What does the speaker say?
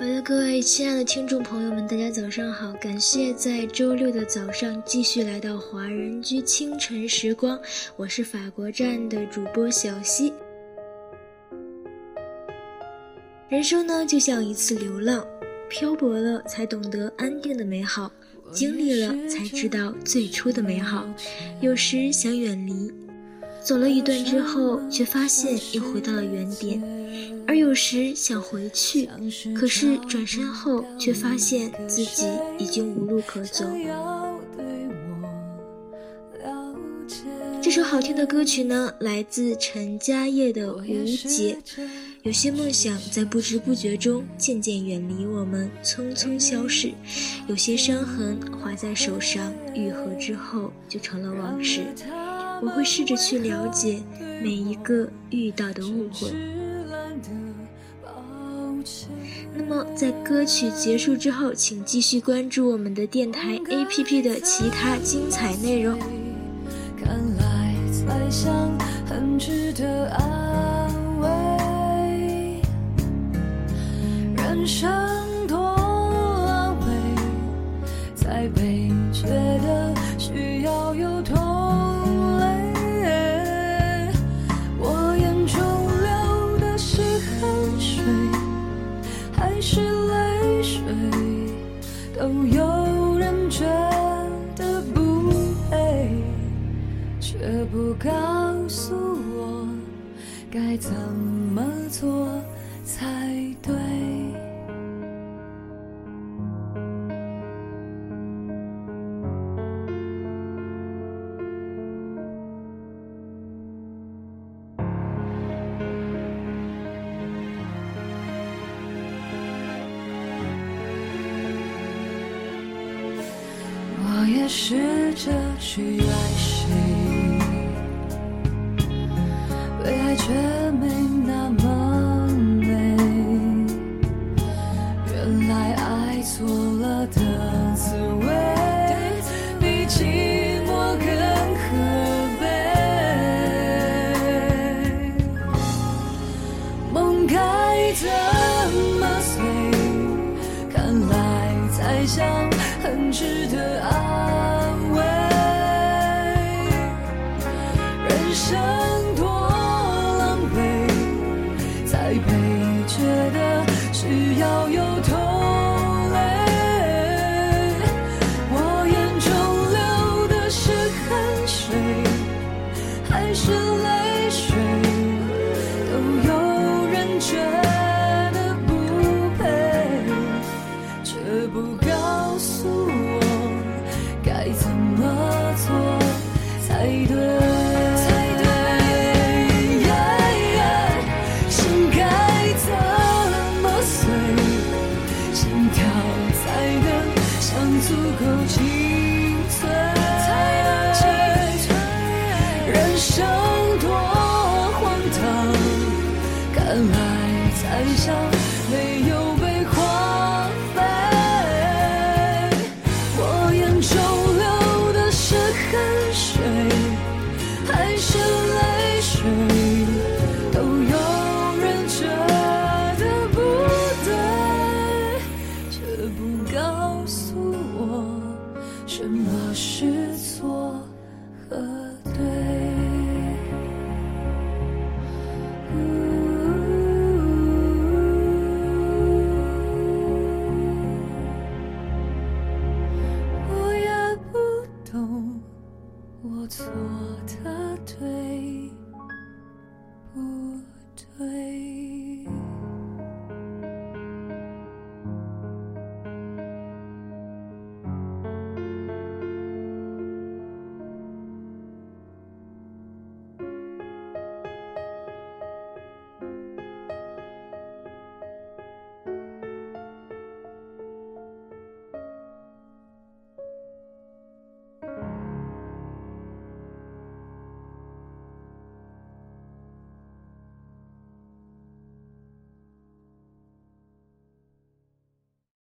好的，各位亲爱的听众朋友们，大家早上好！感谢在周六的早上继续来到华人居清晨时光，我是法国站的主播小溪。人生呢，就像一次流浪，漂泊了才懂得安定的美好，经历了才知道最初的美好。有时想远离，走了一段之后，却发现又回到了原点；而有时想回去，可是转身后却发现自己已经无路可走。这首好听的歌曲呢，来自陈嘉烨的《无解》。有些梦想在不知不觉中渐渐远离我们，匆匆消逝；有些伤痕划在手上，愈合之后就成了往事。我会试着去了解每一个遇到的误会。那么，在歌曲结束之后，请继续关注我们的电台 APP 的其他精彩内容。看来猜想很值得安慰。人生多安慰，再悲觉得需要有痛是泪水，都有人觉得不配，却不告诉我该怎么做才对。试着去爱谁，被爱却没那么美。原来爱错了的滋味，比寂寞更可悲。梦该怎么碎？看来猜想很值得爱。对，对，心该怎么碎？心跳才能像足够清脆。人生多荒唐，看来才像没有。away.